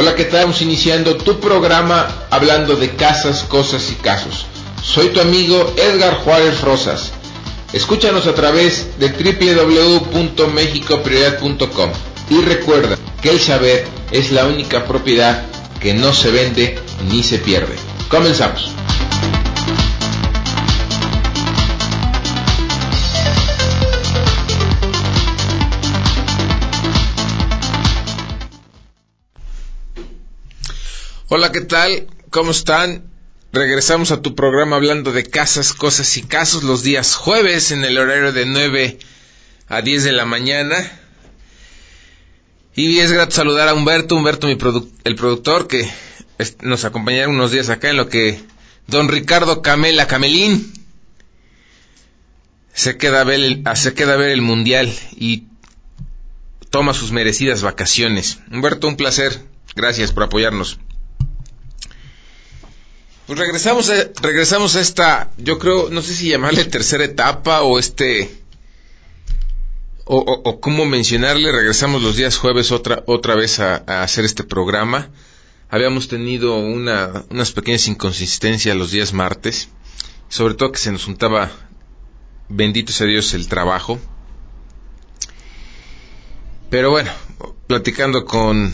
Hola, ¿qué tal? Estamos iniciando tu programa hablando de casas, cosas y casos. Soy tu amigo Edgar Juárez Rosas. Escúchanos a través de www.mexicoprioridad.com y recuerda que el saber es la única propiedad que no se vende ni se pierde. Comenzamos. Hola, ¿qué tal? ¿Cómo están? Regresamos a tu programa hablando de casas, cosas y casos los días jueves en el horario de 9 a 10 de la mañana. Y es grato saludar a Humberto, Humberto mi el productor que nos acompañará unos días acá en lo que don Ricardo Camela Camelín se queda a ver el, se queda a ver el mundial y toma sus merecidas vacaciones. Humberto, un placer. Gracias por apoyarnos. Pues regresamos a, regresamos a esta, yo creo, no sé si llamarle tercera etapa o este, o, o, cómo mencionarle, regresamos los días jueves otra, otra vez a, hacer este programa. Habíamos tenido una, unas pequeñas inconsistencias los días martes, sobre todo que se nos juntaba, bendito sea Dios, el trabajo. Pero bueno, platicando con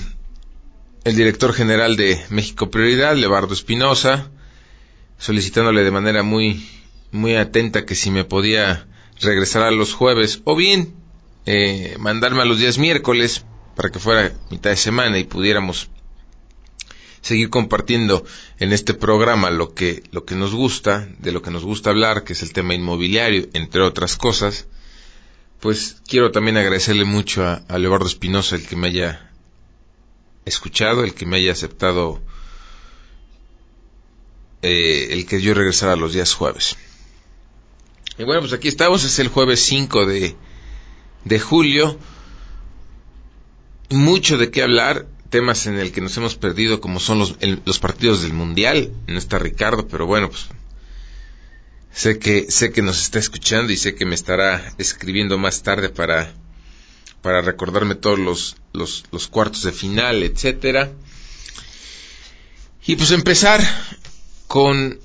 el director general de México Prioridad, Levardo Espinosa, solicitándole de manera muy, muy atenta que si me podía regresar a los jueves o bien eh, mandarme a los días miércoles para que fuera mitad de semana y pudiéramos seguir compartiendo en este programa lo que, lo que nos gusta, de lo que nos gusta hablar, que es el tema inmobiliario, entre otras cosas, pues quiero también agradecerle mucho a, a Leobardo Espinosa el que me haya escuchado, el que me haya aceptado eh, el que yo regresara los días jueves. Y bueno, pues aquí estamos, es el jueves 5 de, de julio. Mucho de qué hablar, temas en el que nos hemos perdido como son los, los partidos del Mundial. No está Ricardo, pero bueno, pues sé que, sé que nos está escuchando y sé que me estará escribiendo más tarde para, para recordarme todos los, los, los cuartos de final, etcétera. Y pues empezar con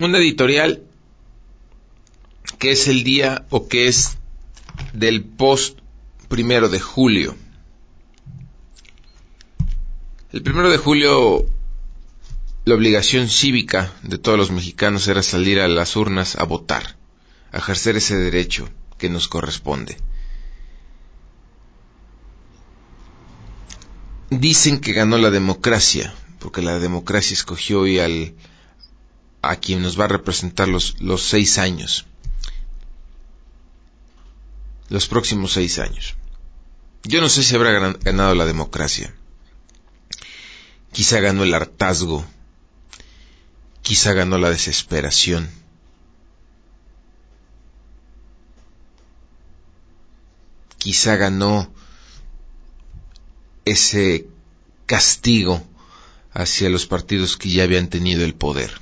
una editorial que es el día o que es del post primero de julio. El primero de julio la obligación cívica de todos los mexicanos era salir a las urnas a votar, a ejercer ese derecho que nos corresponde. Dicen que ganó la democracia, porque la democracia escogió hoy al a quien nos va a representar los, los seis años, los próximos seis años. Yo no sé si habrá ganado la democracia. Quizá ganó el hartazgo, quizá ganó la desesperación. Quizá ganó ese castigo hacia los partidos que ya habían tenido el poder.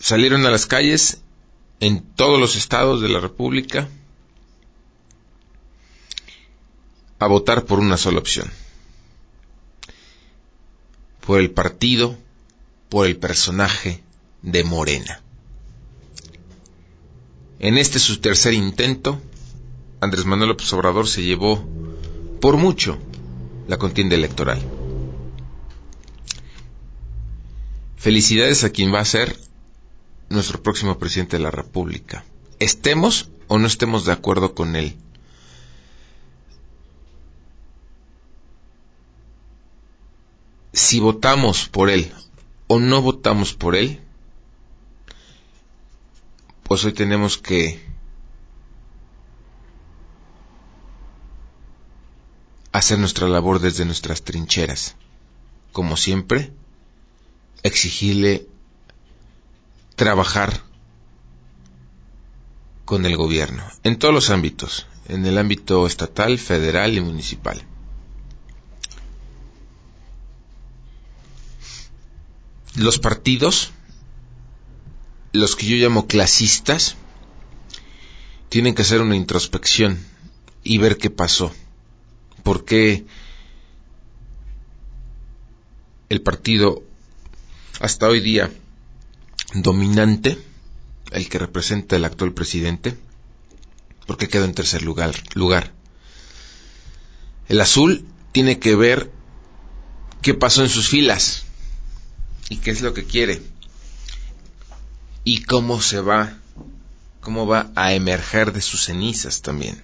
Salieron a las calles en todos los estados de la República a votar por una sola opción. Por el partido, por el personaje de Morena. En este su tercer intento, Andrés Manuel López Obrador se llevó por mucho la contienda electoral. Felicidades a quien va a ser nuestro próximo presidente de la República. Estemos o no estemos de acuerdo con él. Si votamos por él o no votamos por él, pues hoy tenemos que hacer nuestra labor desde nuestras trincheras. Como siempre, exigirle trabajar con el gobierno, en todos los ámbitos, en el ámbito estatal, federal y municipal. Los partidos, los que yo llamo clasistas, tienen que hacer una introspección y ver qué pasó. ¿Por qué el partido hasta hoy día dominante, el que representa el actual presidente, ¿por qué quedó en tercer lugar? lugar? El azul tiene que ver qué pasó en sus filas y qué es lo que quiere y cómo se va cómo va a emerger de sus cenizas también.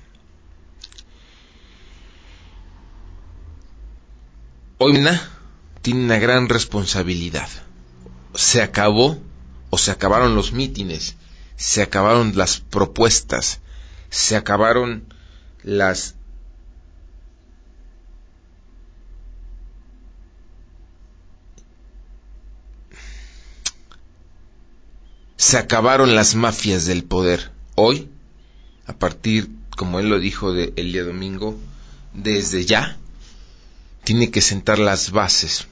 Hoy tiene una gran responsabilidad. Se acabó o se acabaron los mítines, se acabaron las propuestas, se acabaron las se acabaron las mafias del poder. Hoy, a partir, como él lo dijo el día domingo, desde ya, tiene que sentar las bases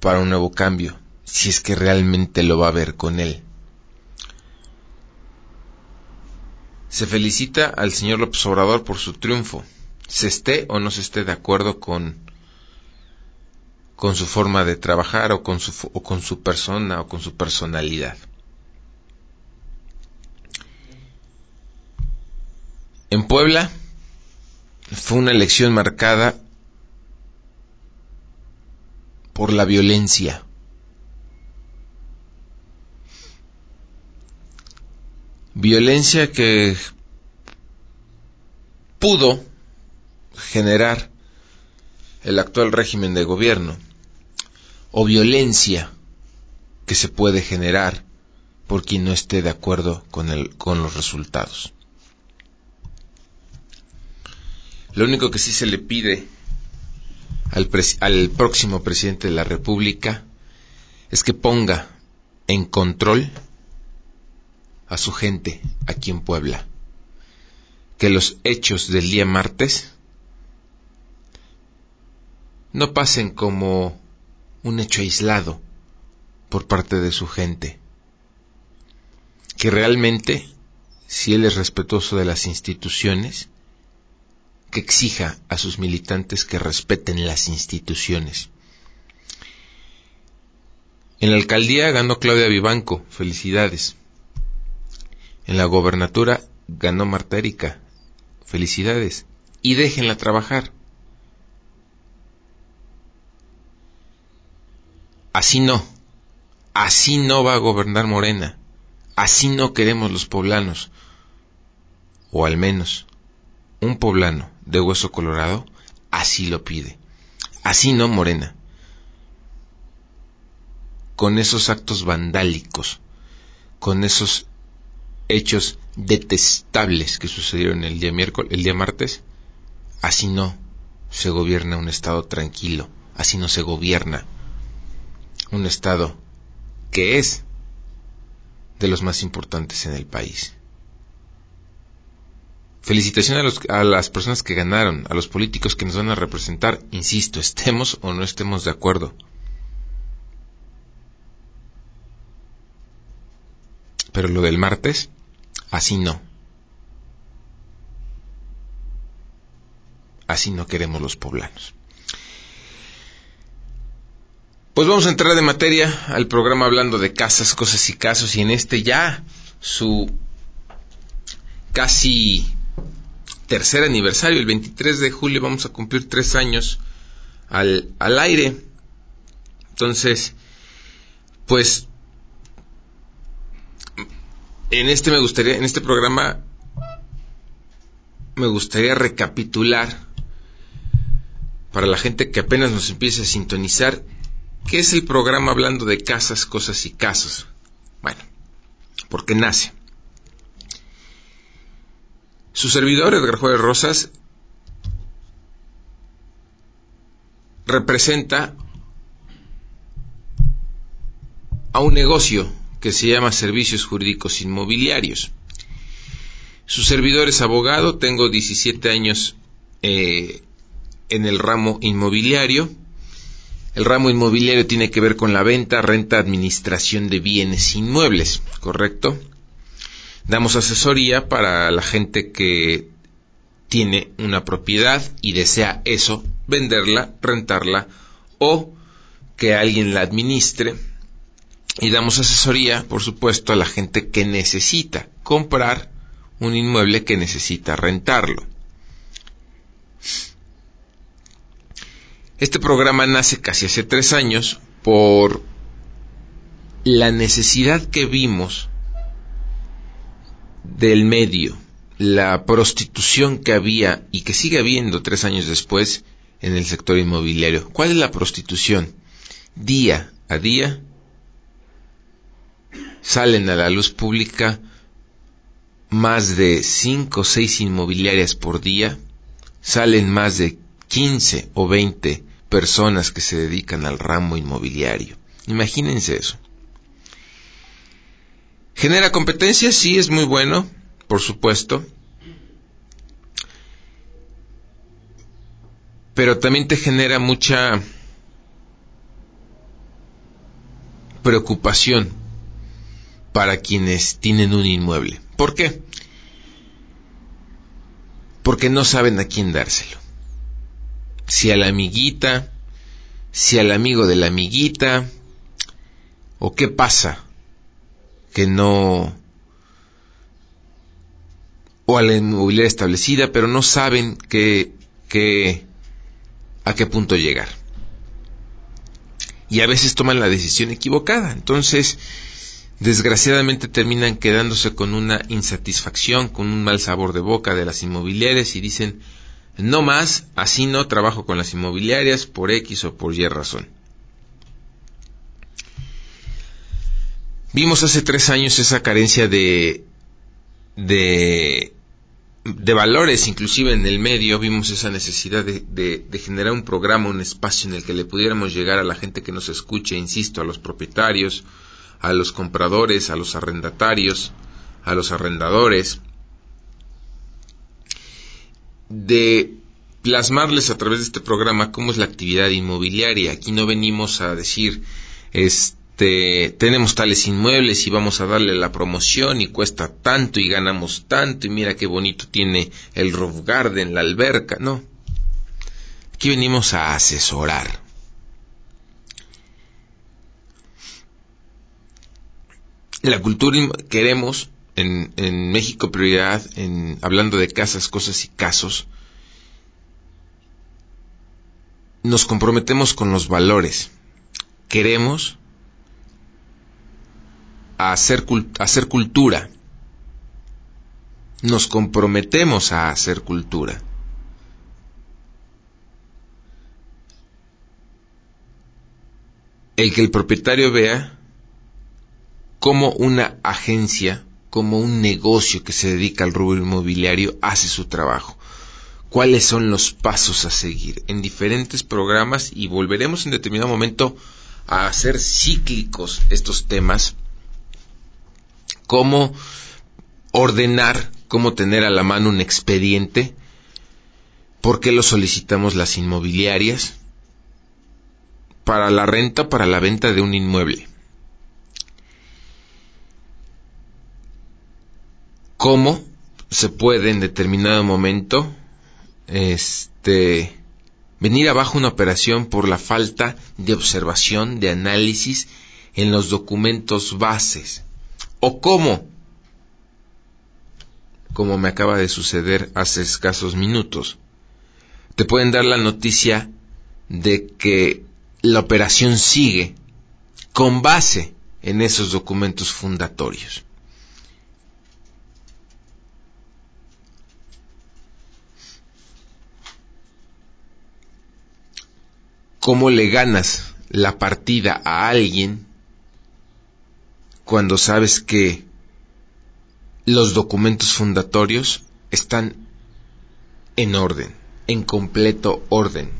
para un nuevo cambio, si es que realmente lo va a ver con él. Se felicita al señor López Obrador por su triunfo, se esté o no se esté de acuerdo con, con su forma de trabajar o con su, o con su persona o con su personalidad. En Puebla fue una elección marcada por la violencia. Violencia que pudo generar el actual régimen de gobierno o violencia que se puede generar por quien no esté de acuerdo con, el, con los resultados. Lo único que sí se le pide al, al próximo presidente de la República es que ponga en control a su gente aquí en Puebla. Que los hechos del día martes no pasen como un hecho aislado por parte de su gente. Que realmente, si él es respetuoso de las instituciones, que exija a sus militantes que respeten las instituciones. En la alcaldía ganó Claudia Vivanco, felicidades. En la gobernatura ganó Marta Erika, felicidades. Y déjenla trabajar. Así no, así no va a gobernar Morena, así no queremos los poblanos, o al menos un poblano de hueso colorado así lo pide. Así no, Morena. Con esos actos vandálicos, con esos hechos detestables que sucedieron el día miércoles, el día martes, así no se gobierna un estado tranquilo, así no se gobierna un estado que es de los más importantes en el país. Felicitaciones a, las personas que ganaron, a los políticos que nos van a representar, insisto, estemos o no estemos de acuerdo. Pero lo del martes, así no. Así no queremos los poblanos. Pues vamos a entrar de materia al programa hablando de casas, cosas y casos y en este ya su casi tercer aniversario. El 23 de julio vamos a cumplir tres años al, al aire. Entonces, pues, en este me gustaría, en este programa, me gustaría recapitular para la gente que apenas nos empiece a sintonizar, ¿qué es el programa hablando de casas, cosas y casos? Bueno, porque nace. Su servidor, Edgar Juárez Rosas, representa a un negocio que se llama Servicios Jurídicos Inmobiliarios. Su servidor es abogado, tengo 17 años eh, en el ramo inmobiliario. El ramo inmobiliario tiene que ver con la venta, renta, administración de bienes inmuebles, ¿correcto? Damos asesoría para la gente que tiene una propiedad y desea eso, venderla, rentarla o que alguien la administre. Y damos asesoría, por supuesto, a la gente que necesita comprar un inmueble que necesita rentarlo. Este programa nace casi hace tres años por la necesidad que vimos del medio, la prostitución que había y que sigue habiendo tres años después en el sector inmobiliario. ¿Cuál es la prostitución? Día a día salen a la luz pública más de cinco o seis inmobiliarias por día, salen más de 15 o 20 personas que se dedican al ramo inmobiliario. Imagínense eso. Genera competencia, sí es muy bueno, por supuesto. Pero también te genera mucha preocupación para quienes tienen un inmueble. ¿Por qué? Porque no saben a quién dárselo. Si a la amiguita, si al amigo de la amiguita, o qué pasa que no o a la inmobiliaria establecida, pero no saben qué, a qué punto llegar. Y a veces toman la decisión equivocada. Entonces, desgraciadamente terminan quedándose con una insatisfacción, con un mal sabor de boca de las inmobiliarias y dicen, no más, así no trabajo con las inmobiliarias por X o por Y razón. Vimos hace tres años esa carencia de, de, de valores, inclusive en el medio, vimos esa necesidad de, de, generar un programa, un espacio en el que le pudiéramos llegar a la gente que nos escuche, insisto, a los propietarios, a los compradores, a los arrendatarios, a los arrendadores, de plasmarles a través de este programa cómo es la actividad inmobiliaria. Aquí no venimos a decir, este, tenemos tales inmuebles y vamos a darle la promoción y cuesta tanto y ganamos tanto y mira qué bonito tiene el roof garden, la alberca. No. Aquí venimos a asesorar. La cultura queremos en, México prioridad, en, hablando de casas, cosas y casos, nos comprometemos con los valores. Queremos hacer, hacer cultura. Nos comprometemos a hacer cultura. El que el propietario vea cómo una agencia, como un negocio que se dedica al rubro inmobiliario hace su trabajo. Cuáles son los pasos a seguir en diferentes programas y volveremos en determinado momento a hacer cíclicos estos temas, cómo ordenar, cómo tener a la mano un expediente, por qué lo solicitamos las inmobiliarias, para la renta, para la venta de un inmueble. ¿Cómo se puede en determinado momento este, venir abajo una operación por la falta de observación, de análisis en los documentos bases. ¿O cómo? Como me acaba de suceder hace escasos minutos. Te pueden dar la noticia de que la operación sigue con base en esos documentos fundatorios. Cómo le ganas la partida a alguien cuando sabes que los documentos fundatorios están en orden, en completo orden.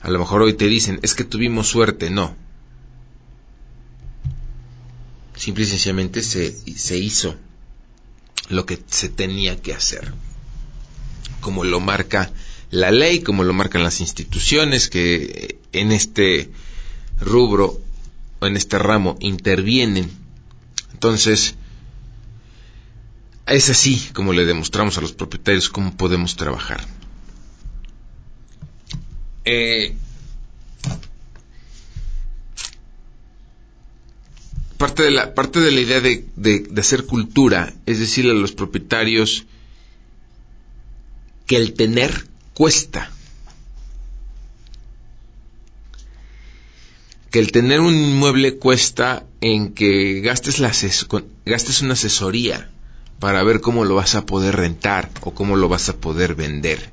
A lo mejor hoy te dicen, es que tuvimos suerte, no. Simple y sencillamente se, se hizo lo que se tenía que hacer, como lo marca la ley, como lo marcan las instituciones que en este rubro o en este ramo intervienen. Entonces, es así como le demostramos a los propietarios cómo podemos trabajar. Eh, parte de la, parte de la idea de, de, hacer cultura es decirle a los propietarios que el tener cuesta. Que el tener un inmueble cuesta en que gastes, la gastes una asesoría para ver cómo lo vas a poder rentar o cómo lo vas a poder vender.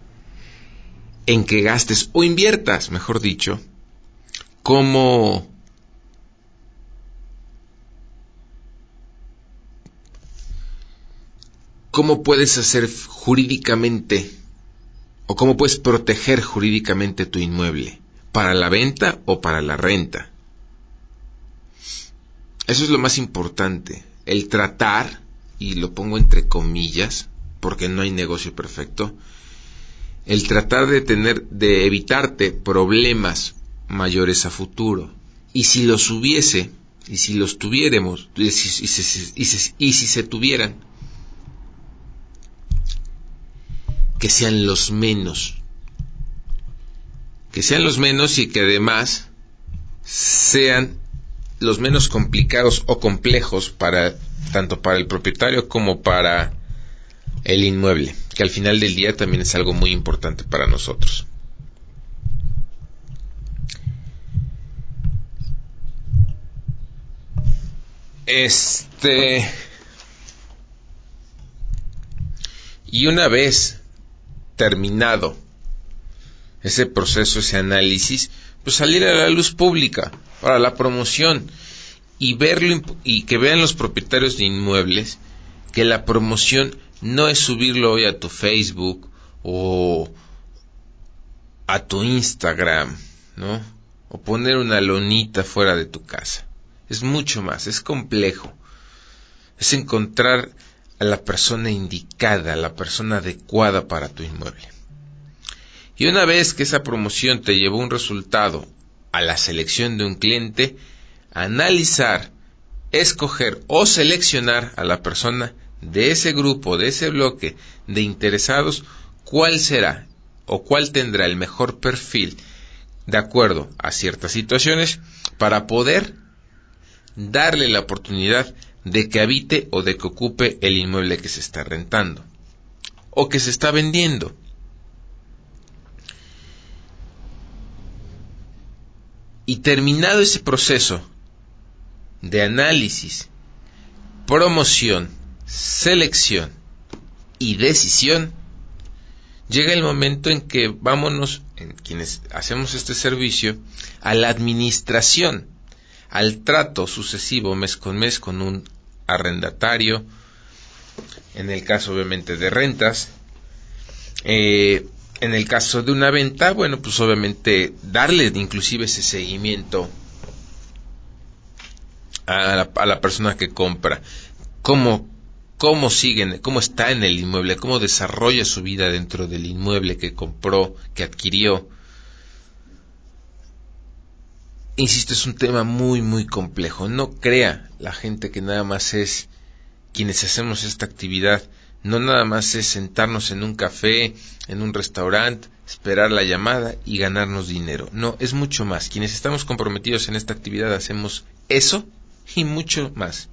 En que gastes o inviertas, mejor dicho, cómo cómo puedes hacer jurídicamente o cómo puedes proteger jurídicamente tu inmueble, para la venta o para la renta. Eso es lo más importante, el tratar, y lo pongo entre comillas, porque no hay negocio perfecto, el tratar de tener, de evitarte problemas mayores a futuro. Y si los hubiese, y si los tuviéramos, y si, y si se tuvieran, que sean los menos. Que sean los menos y que además sean los menos complicados o complejos para tanto para el propietario como para el inmueble, que al final del día también es algo muy importante para nosotros. Este y una vez terminado ese proceso, ese análisis, pues salir a la luz pública para la promoción y verlo y que vean los propietarios de inmuebles que la promoción no es subirlo hoy a tu Facebook o a tu Instagram, ¿no? O poner una lonita fuera de tu casa. Es mucho más, es complejo. Es encontrar a la persona indicada, a la persona adecuada para tu inmueble. Y una vez que esa promoción te llevó un resultado a la selección de un cliente, analizar, escoger o seleccionar a la persona de ese grupo, de ese bloque de interesados, cuál será o cuál tendrá el mejor perfil de acuerdo a ciertas situaciones para poder darle la oportunidad de que habite o de que ocupe el inmueble que se está rentando o que se está vendiendo. Y terminado ese proceso de análisis, promoción, selección y decisión, llega el momento en que vámonos, en quienes hacemos este servicio, a la administración al trato sucesivo mes con mes con un arrendatario, en el caso obviamente de rentas, eh, en el caso de una venta, bueno, pues obviamente darle inclusive ese seguimiento a la, a la persona que compra, cómo, cómo sigue, cómo está en el inmueble, cómo desarrolla su vida dentro del inmueble que compró, que adquirió, insisto, es un tema muy, muy complejo. No crea la gente que nada más es quienes hacemos esta actividad, no nada más es sentarnos en un café, en un restaurante, esperar la llamada y ganarnos dinero. No, es mucho más. Quienes estamos comprometidos en esta actividad hacemos eso y mucho más.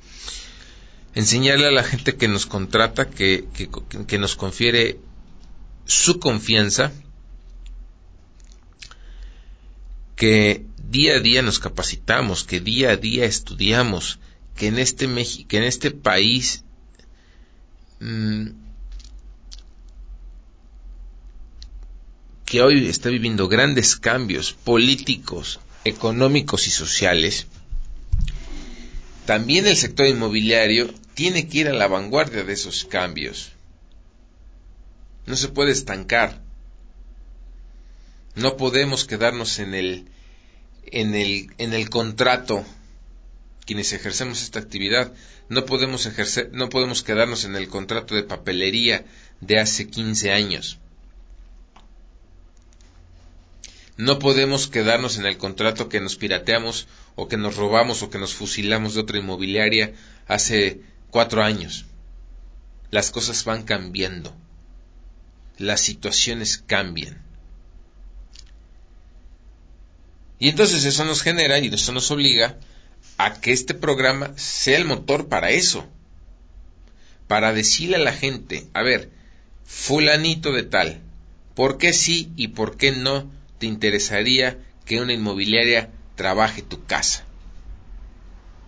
Enseñarle a la gente que nos contrata, que, que, que nos confiere su confianza, que día a día nos capacitamos, que día a día estudiamos, que en este, que en este país mm, que hoy está viviendo grandes cambios políticos, económicos y sociales, también el sector inmobiliario tiene que ir a la vanguardia de esos cambios. No se puede estancar. No podemos quedarnos en el, en el, en el contrato quienes ejercemos esta actividad. No podemos ejercer, no podemos quedarnos en el contrato de papelería de hace 15 años. No podemos quedarnos en el contrato que nos pirateamos o que nos robamos o que nos fusilamos de otra inmobiliaria hace cuatro años. Las cosas van cambiando. Las situaciones cambian. Y entonces eso nos genera y eso nos obliga a que este programa sea el motor para eso. Para decirle a la gente, a ver, fulanito de tal, ¿por qué sí y por qué no te interesaría que una inmobiliaria trabaje tu casa?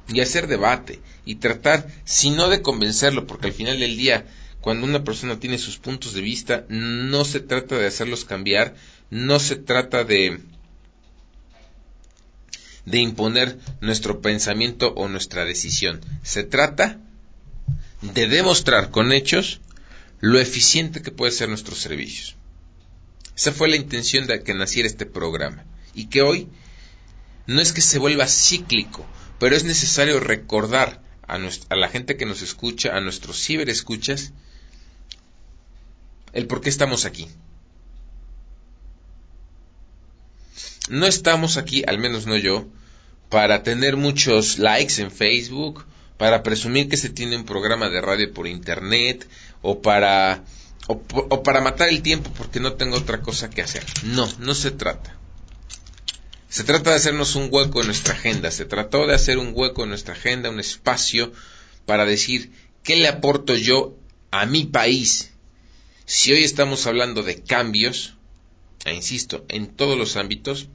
Y hacer debate y tratar, si no de convencerlo, porque al final del día, cuando una persona tiene sus puntos de vista, no se trata de hacerlos cambiar, no se trata de de imponer nuestro pensamiento o nuestra decisión. Se trata de demostrar con hechos lo eficiente que puede ser nuestros servicios. Esa fue la intención de que naciera este programa y que hoy no es que se vuelva cíclico, pero es necesario recordar a, a la gente que nos escucha, a nuestros ciberescuchas, el por qué estamos aquí. No estamos aquí, al menos no yo, para tener muchos likes en Facebook, para presumir que se tiene un programa de radio por internet o para o, para matar el tiempo porque no tengo otra cosa que hacer. No, no se trata. Se trata de hacernos un hueco en nuestra agenda, se trató de hacer un hueco en nuestra agenda, un espacio para decir qué le aporto yo a mi país. Si hoy estamos hablando de cambios, e insisto, en todos los ámbitos,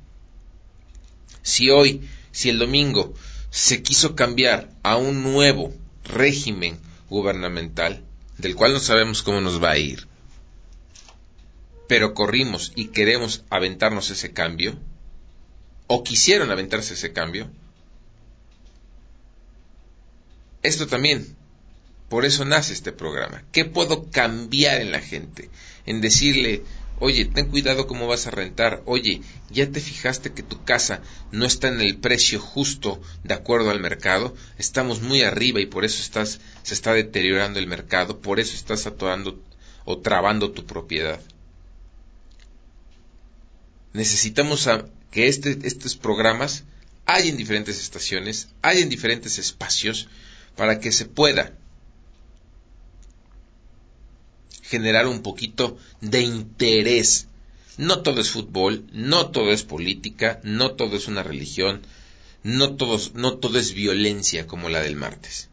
si hoy si el domingo se quiso cambiar a un nuevo régimen gubernamental, del cual no sabemos cómo nos va a ir, pero corrimos y queremos aventarnos ese cambio, o quisieron aventarse ese cambio, esto también, por eso nace este programa. ¿Qué puedo cambiar en la gente? En decirle, Oye, ten cuidado cómo vas a rentar. Oye, ¿ya te fijaste que tu casa no está en el precio justo de acuerdo al mercado? Estamos muy arriba y por eso estás, se está deteriorando el mercado, por eso estás atorando o trabando tu propiedad. Necesitamos que este, estos programas hay en diferentes estaciones, hay en diferentes espacios, para que se pueda generar un poquito de interés. No todo es fútbol, no todo es política, no todo es una religión, no todo, no todo es violencia como la del martes.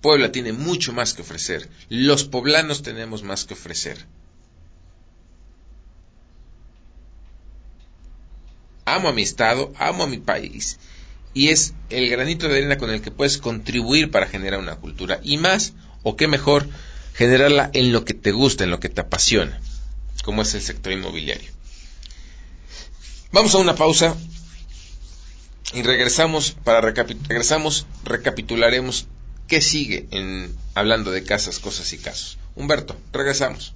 Puebla tiene mucho más que ofrecer, los poblanos tenemos más que ofrecer. Amo a mi estado, amo a mi país, y es el granito de arena con el que puedes contribuir para generar una cultura. Y más, o qué mejor, generarla en lo que te gusta, en lo que te apasiona, como es el sector inmobiliario. Vamos a una pausa y regresamos para regresamos recapitularemos qué sigue en hablando de casas, cosas y casos. Humberto, regresamos.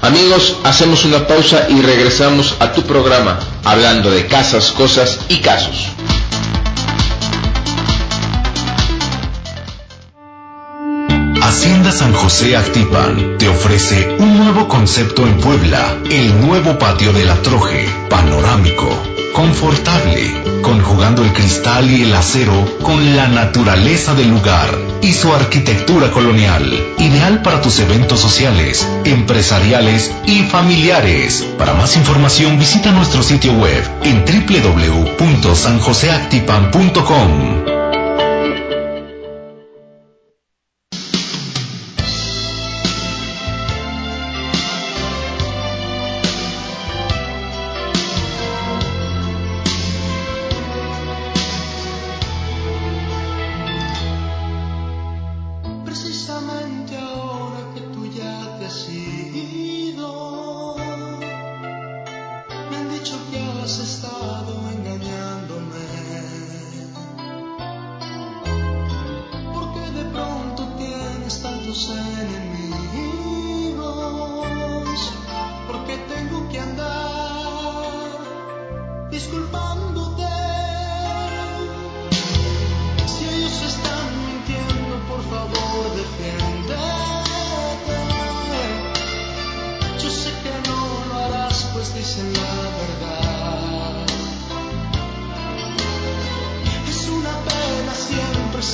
Amigos, hacemos una pausa y regresamos a tu programa, hablando de casas, cosas y casos. Hacienda San José Actipan te ofrece un nuevo concepto en Puebla, el nuevo patio de la Troje, panorámico, confortable, conjugando el cristal y el acero con la naturaleza del lugar y su arquitectura colonial, ideal para tus eventos sociales, empresariales y familiares. Para más información visita nuestro sitio web en www.sanjoseactipan.com.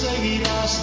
Amigos,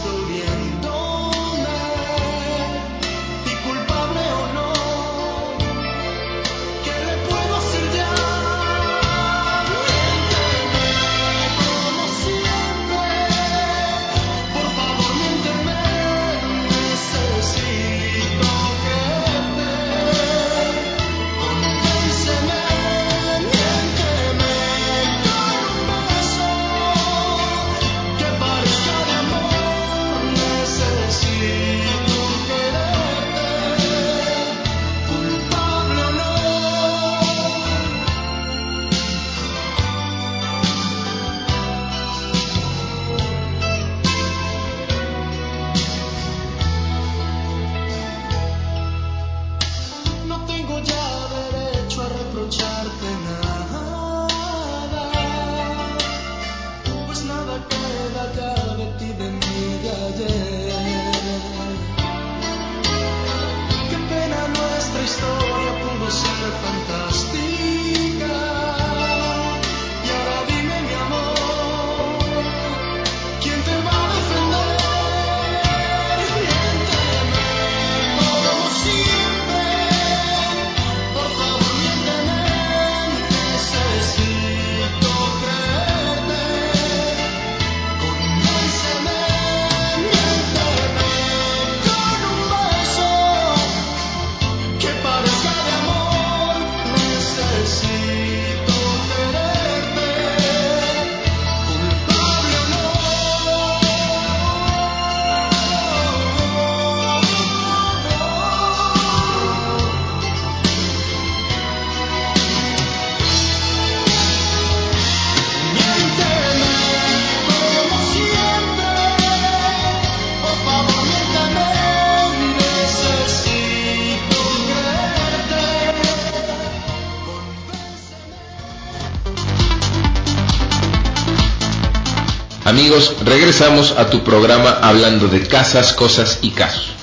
regresamos a tu programa hablando de casas, cosas y casos.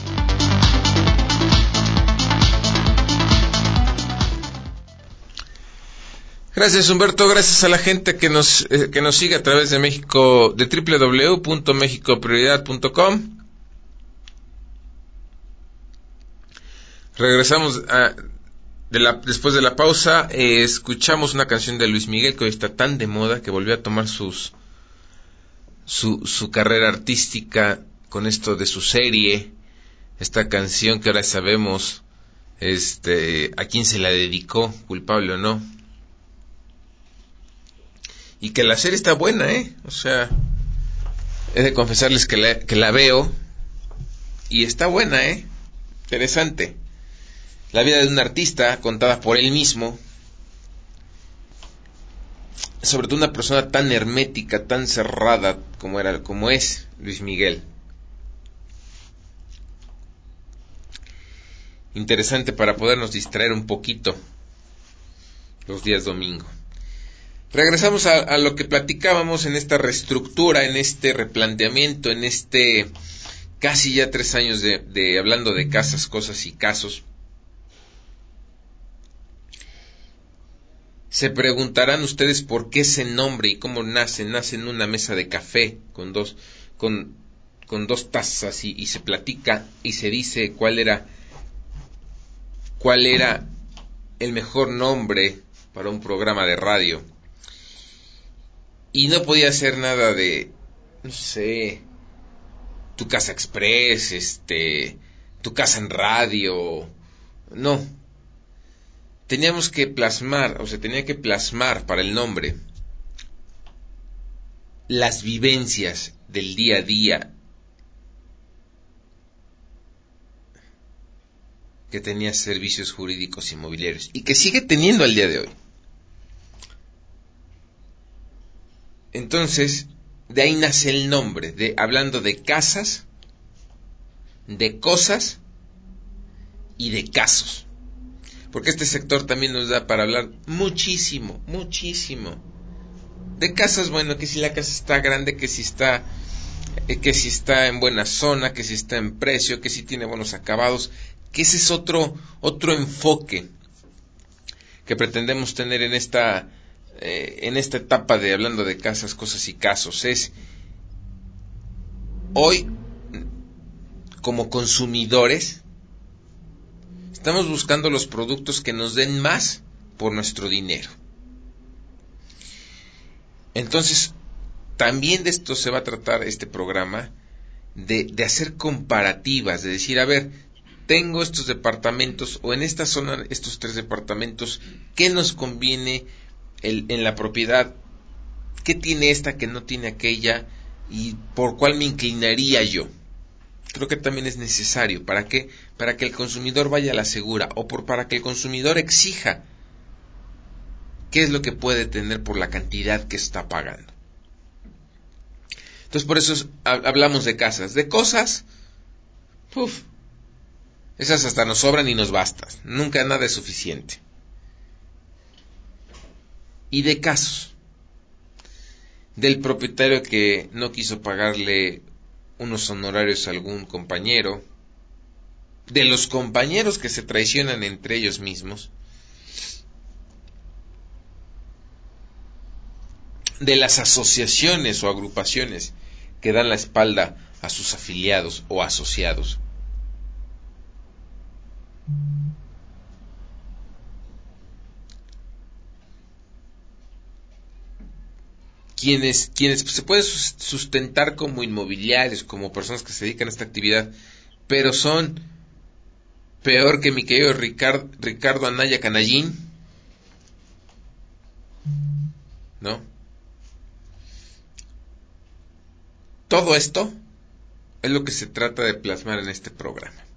Gracias Humberto, gracias a la gente que nos, eh, que nos sigue a través de México, de www.mexicoprioridad.com. Regresamos después de la pausa, eh, escuchamos una canción de Luis Miguel que hoy está tan de moda que volvió a tomar sus, su, su carrera artística con esto de su serie, esta canción que ahora sabemos este, a quién se la dedicó, culpable o no. Y que la serie está buena, ¿eh? O sea, he de confesarles que la, que la veo y está buena, ¿eh? Interesante. La vida de un artista contada por él mismo, sobre todo una persona tan hermética, tan cerrada como era, como es Luis Miguel. Interesante para podernos distraer un poquito los días domingo. Regresamos a, lo que platicábamos en esta reestructura, en este replanteamiento, en este casi ya tres años de hablando de casas, cosas y casos. Se preguntarán ustedes por qué ese nombre y cómo nace. Nace en una mesa de café con dos, con, con dos tazas y, se platica y se dice cuál era, cuál era el mejor nombre para un programa de radio. Y no podía ser nada de, no sé, tu casa express, este, tu casa en radio. No, teníamos que plasmar, o sea, tenía que plasmar para el nombre las vivencias del día a día que tenía servicios jurídicos inmobiliarios y que sigue teniendo al día de hoy. Entonces, de ahí nace el nombre, de hablando de casas, de cosas y de casos porque este sector también nos da para hablar muchísimo, muchísimo. De casas, bueno, que si la casa está grande, que si está eh, que si está en buena zona, que si está en precio, que si tiene buenos acabados, que ese es otro otro enfoque que pretendemos tener en esta eh, en esta etapa de hablando de casas, cosas y casos es hoy, como consumidores, estamos buscando los productos que nos den más por nuestro dinero. Entonces, también de esto se va a tratar este programa, de, hacer comparativas, de decir, a ver, tengo estos departamentos o en esta zona estos tres departamentos, ¿qué nos conviene en la propiedad? ¿Qué tiene esta que no tiene aquella? ¿Y por cuál me inclinaría yo? Creo que también es necesario. ¿Para qué? Para que el consumidor vaya a la segura o por, para que el consumidor exija qué es lo que puede tener por la cantidad que está pagando. Entonces por eso hablamos de casas. De cosas, uf, esas hasta nos sobran y nos bastan. Nunca nada es suficiente. Y de casos. Del propietario que no quiso pagarle unos honorarios a algún compañero. De los compañeros que se traicionan entre ellos mismos. de las asociaciones o agrupaciones que dan la espalda a sus afiliados o asociados. Quienes, quienes se pueden sustentar como inmobiliarios, como personas que se dedican a esta actividad, pero son peor que mi querido Ricardo, Ricardo Anaya Canallín, ¿no? Todo esto es lo que se trata de plasmar en este programa.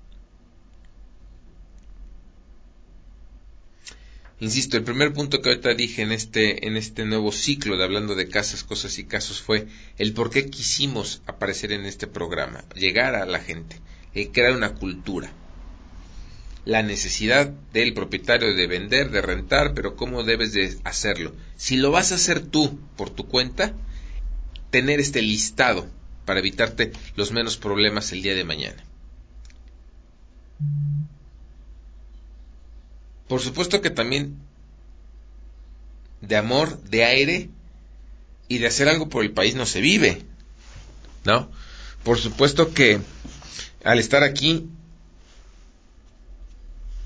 Insisto, el primer punto que ahorita dije en este, en este nuevo ciclo de hablando de casas, cosas y casos fue el por qué quisimos aparecer en este programa, llegar a la gente, y crear una cultura. La necesidad del propietario de vender, de rentar, pero cómo debes de hacerlo. Si lo vas a hacer tú por tu cuenta, tener este listado para evitarte los menos problemas el día de mañana. Por supuesto que también de amor, de aire y de hacer algo por el país no se vive, ¿no? Por supuesto que al estar aquí,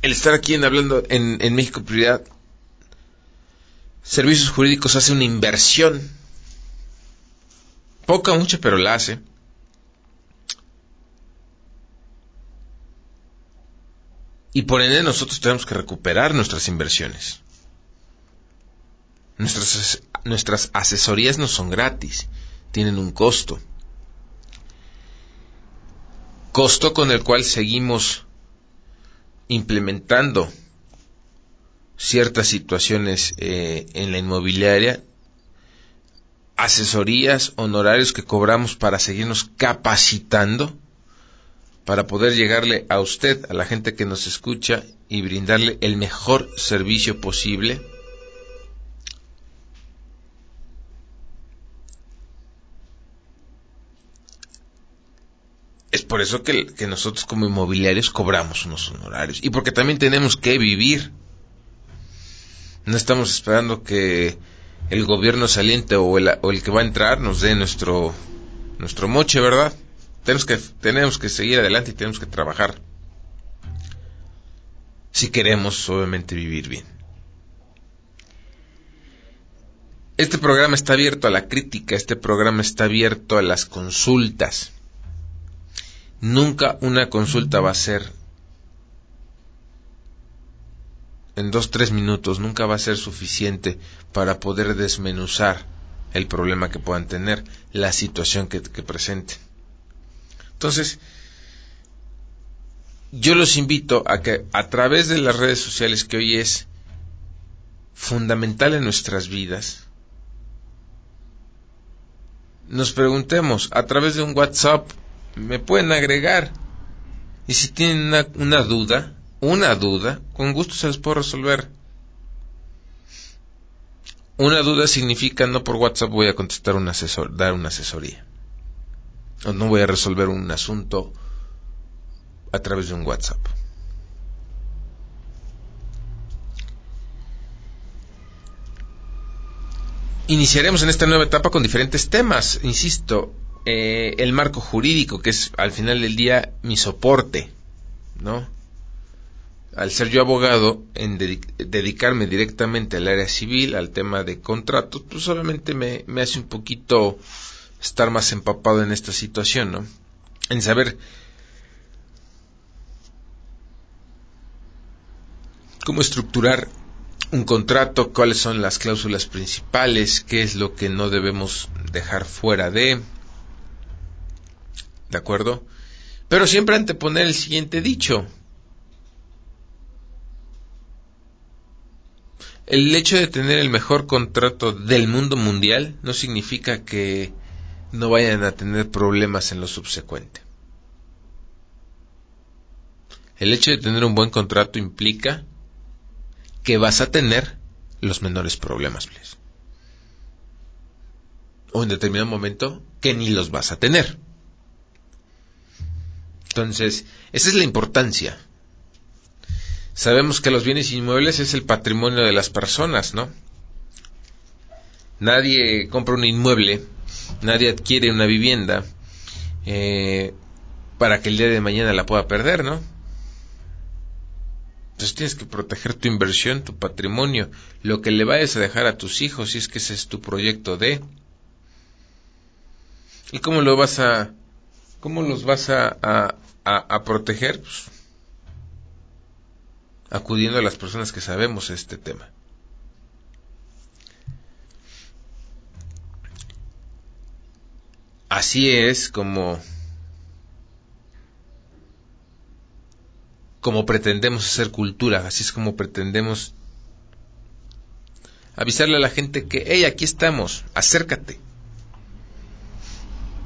el estar aquí en hablando en, México Prioridad, Servicios Jurídicos hace una inversión Poca mucha, pero la hace. Y por ende nosotros tenemos que recuperar nuestras inversiones. Nuestras, asesorías no son gratis, tienen un costo. Costo con el cual seguimos implementando ciertas situaciones eh, en la inmobiliaria asesorías, honorarios que cobramos para seguirnos capacitando, para poder llegarle a usted, a la gente que nos escucha y brindarle el mejor servicio posible. Es por eso que, nosotros como inmobiliarios cobramos unos honorarios y porque también tenemos que vivir. No estamos esperando que el gobierno saliente o el, o el que va a entrar nos dé nuestro, nuestro moche, ¿verdad? Tenemos que, tenemos que seguir adelante y tenemos que trabajar. Si queremos, obviamente, vivir bien. Este programa está abierto a la crítica, este programa está abierto a las consultas. Nunca una consulta va a ser en dos, tres minutos nunca va a ser suficiente para poder desmenuzar el problema que puedan tener, la situación que, que presenten. Entonces, yo los invito a que a través de las redes sociales que hoy es fundamental en nuestras vidas, nos preguntemos a través de un WhatsApp, me pueden agregar. Y si tienen una, duda, una duda, con gusto se les puede resolver. Una duda significa no por WhatsApp voy a contestar asesor, dar una asesoría. No voy a resolver un asunto a través de un WhatsApp. Iniciaremos en esta nueva etapa con diferentes temas, insisto, eh, el marco jurídico, que es al final del día mi soporte, ¿no? Al ser yo abogado, en dedicarme directamente al área civil, al tema de contratos, pues solamente me, me hace un poquito estar más empapado en esta situación, ¿no? En saber cómo estructurar un contrato, cuáles son las cláusulas principales, qué es lo que no debemos dejar fuera de, ¿de acuerdo? Pero siempre anteponer el siguiente dicho. El hecho de tener el mejor contrato del mundo mundial no significa que no vayan a tener problemas en lo subsecuente. El hecho de tener un buen contrato implica que vas a tener los menores problemas, please. O en determinado momento que ni los vas a tener. Entonces, esa es la importancia. Sabemos que los bienes inmuebles es el patrimonio de las personas, ¿no? Nadie compra un inmueble, nadie adquiere una vivienda eh, para que el día de mañana la pueda perder, ¿no? Entonces tienes que proteger tu inversión, tu patrimonio, lo que le vayas a dejar a tus hijos, si es que ese es tu proyecto de. ¿Y cómo lo vas a, cómo los vas a, a, proteger? Pues, acudiendo a las personas que sabemos este tema. Así es como como pretendemos hacer cultura, así es como pretendemos avisarle a la gente que, hey, aquí estamos, acércate.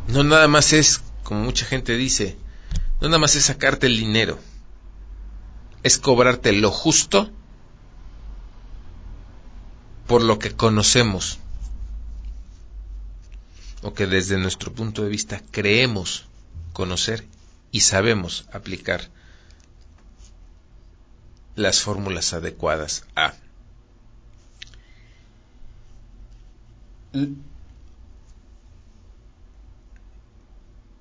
No nada más es, como mucha gente dice, no nada más es sacarte el dinero, es cobrarte lo justo por lo que conocemos o que desde nuestro punto de vista creemos conocer y sabemos aplicar las fórmulas adecuadas a.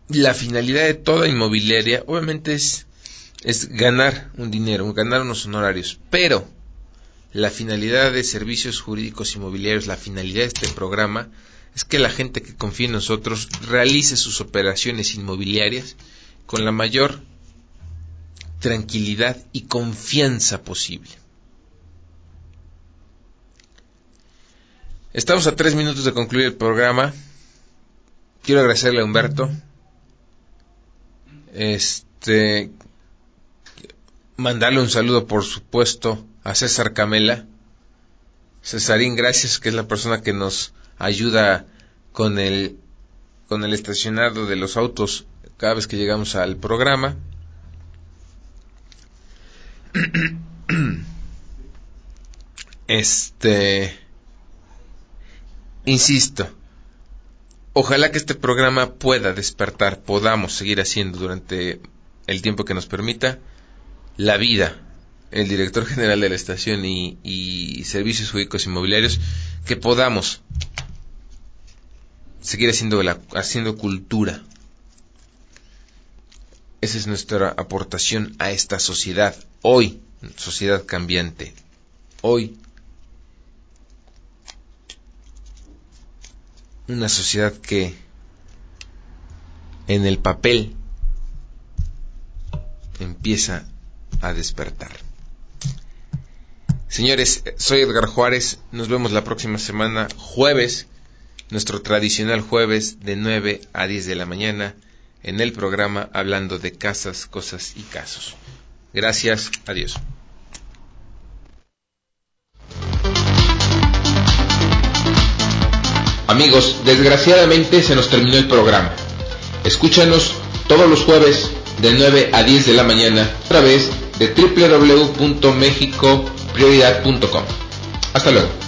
La finalidad de toda inmobiliaria obviamente es, es ganar un dinero, ganar unos honorarios, pero la finalidad de servicios jurídicos inmobiliarios, la finalidad de este programa es que la gente que confía en nosotros realice sus operaciones inmobiliarias con la mayor tranquilidad y confianza posible. Estamos a tres minutos de concluir el programa. Quiero agradecerle a Humberto. Este. Mandarle un saludo, por supuesto, a César Camela. Cesarín, gracias, que es la persona que nos ayuda con el, con el estacionado de los autos cada vez que llegamos al programa. Este, insisto, ojalá que este programa pueda despertar, podamos seguir haciendo durante el tiempo que nos permita la vida, el director general de la estación y, servicios jurídicos inmobiliarios, que podamos seguir haciendo, haciendo cultura. Esa es nuestra aportación a esta sociedad, Hoy, sociedad cambiante, hoy, una sociedad que en el papel empieza a despertar. Señores, soy Edgar Juárez, nos vemos la próxima semana, jueves, nuestro tradicional jueves de 9 a 10 de la mañana, en el programa hablando de casas, cosas y casos. Gracias, adiós. Amigos, desgraciadamente se nos terminó el programa. Escúchanos todos los jueves de 9 a 10 de la mañana a través de www.mexicoprioridad.com. Hasta luego.